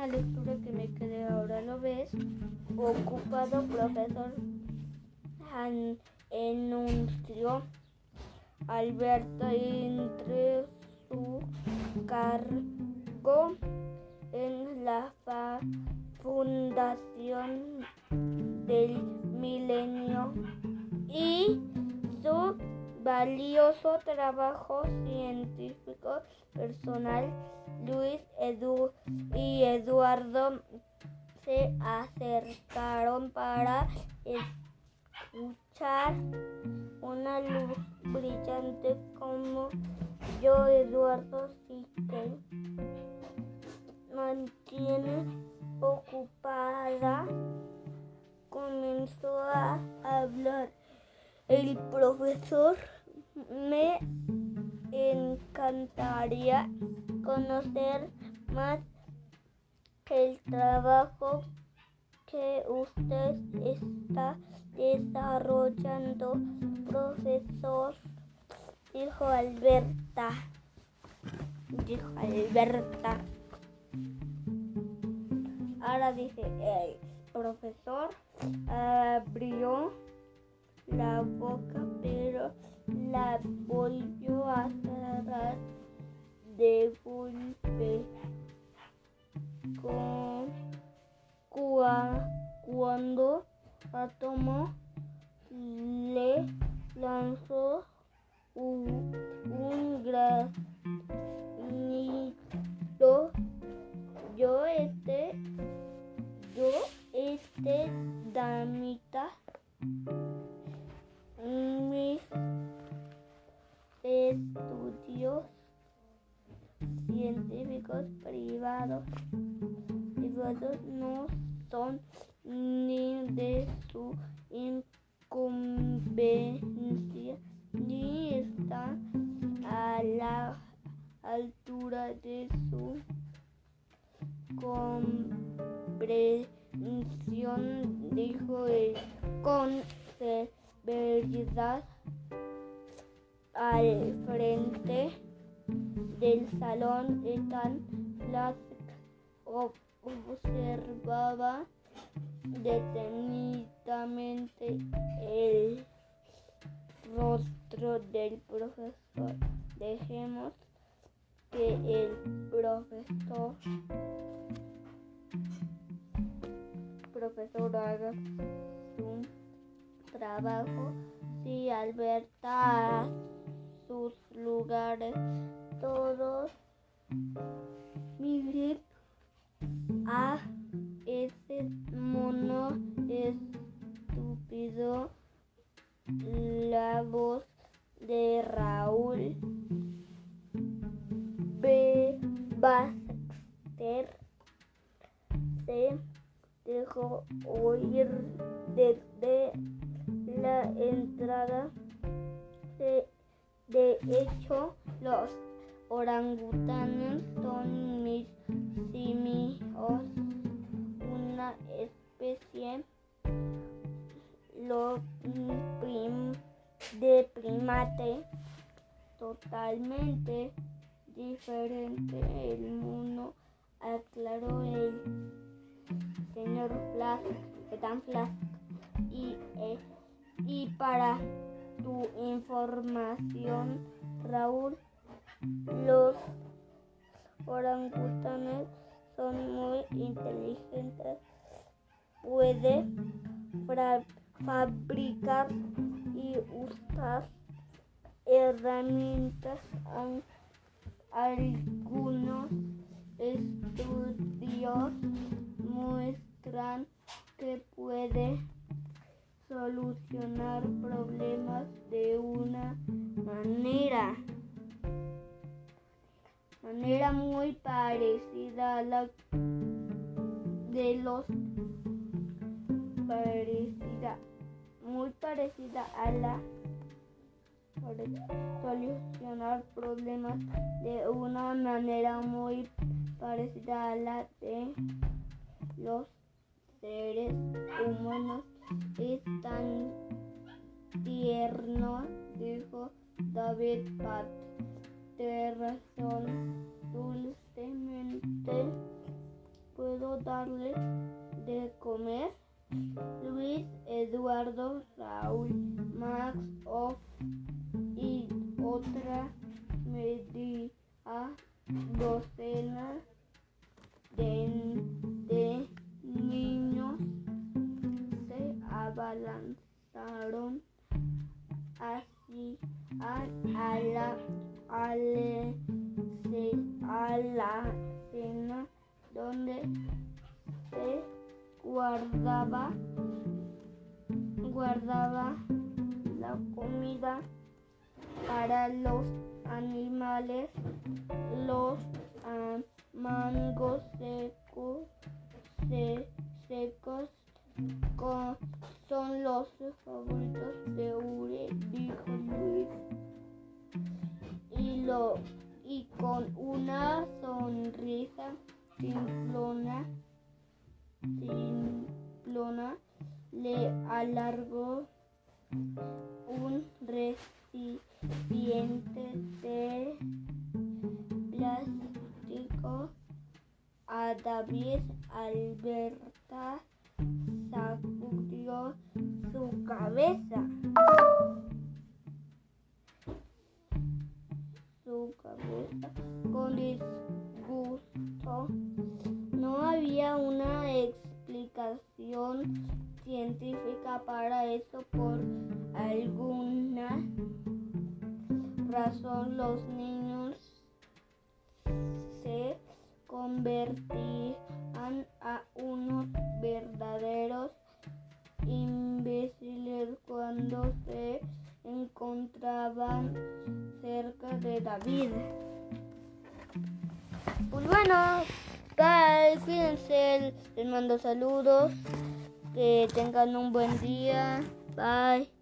una lectura que me quedé ahora lo ves. Ocupado profesor enunció Alberto entre su cargo en la fundación del milenio valioso trabajo científico personal, Luis Edu y Eduardo se acercaron para escuchar una luz brillante como yo, Eduardo, sí que mantiene ocupada, comenzó a hablar el profesor. Me encantaría conocer más el trabajo que usted está desarrollando, profesor, dijo Alberta. Dijo Alberta. Ahora dice el profesor abrió la boca, pero la volvió a cerrar de golpe. Con, cuando Atomo le lanzó un, un granito. Estudios científicos privados, no son ni de su incumbencia ni están a la altura de su comprensión, dijo él con verdad al frente del salón de tan observaba detenidamente el rostro del profesor. Dejemos que el profesor profesor haga su trabajo si Alberta a sus lugares todos miren a ese mono estúpido la voz de Raúl B. Baxter se dejó oír desde la entrada. De hecho, los orangutanes son mis simios, una especie de primate totalmente diferente el mundo, aclaró el señor Flask, Flask, y, eh, y para tu información, Raúl, los orangutanes son muy inteligentes. Puede fabricar y usar herramientas. Algunos manera muy parecida a la de los parecida muy parecida a la solucionar problemas de una manera muy parecida a la de los seres humanos es tan tierno, dijo David Pat. De razón dulcemente puedo darle de comer? Luis Eduardo Raúl Max Off y otra media docena de, niños se abalanzaron así a, a la a, le, a la cena donde se guardaba guardaba la comida para los animales, los mangos secos, secos son los favoritos de Ure, dijo Luis. Y, lo, y con una sonrisa simplona, simplona le alargó un recipiente de plástico a David Alberta sacudió su cabeza. Su cabeza con disgusto. No había una explicación científica para eso por alguna razón los niños se convertían a unos cuando se encontraban cerca de David. Pues bueno, bye, cuídense, les mando saludos. Que tengan un buen día. Bye.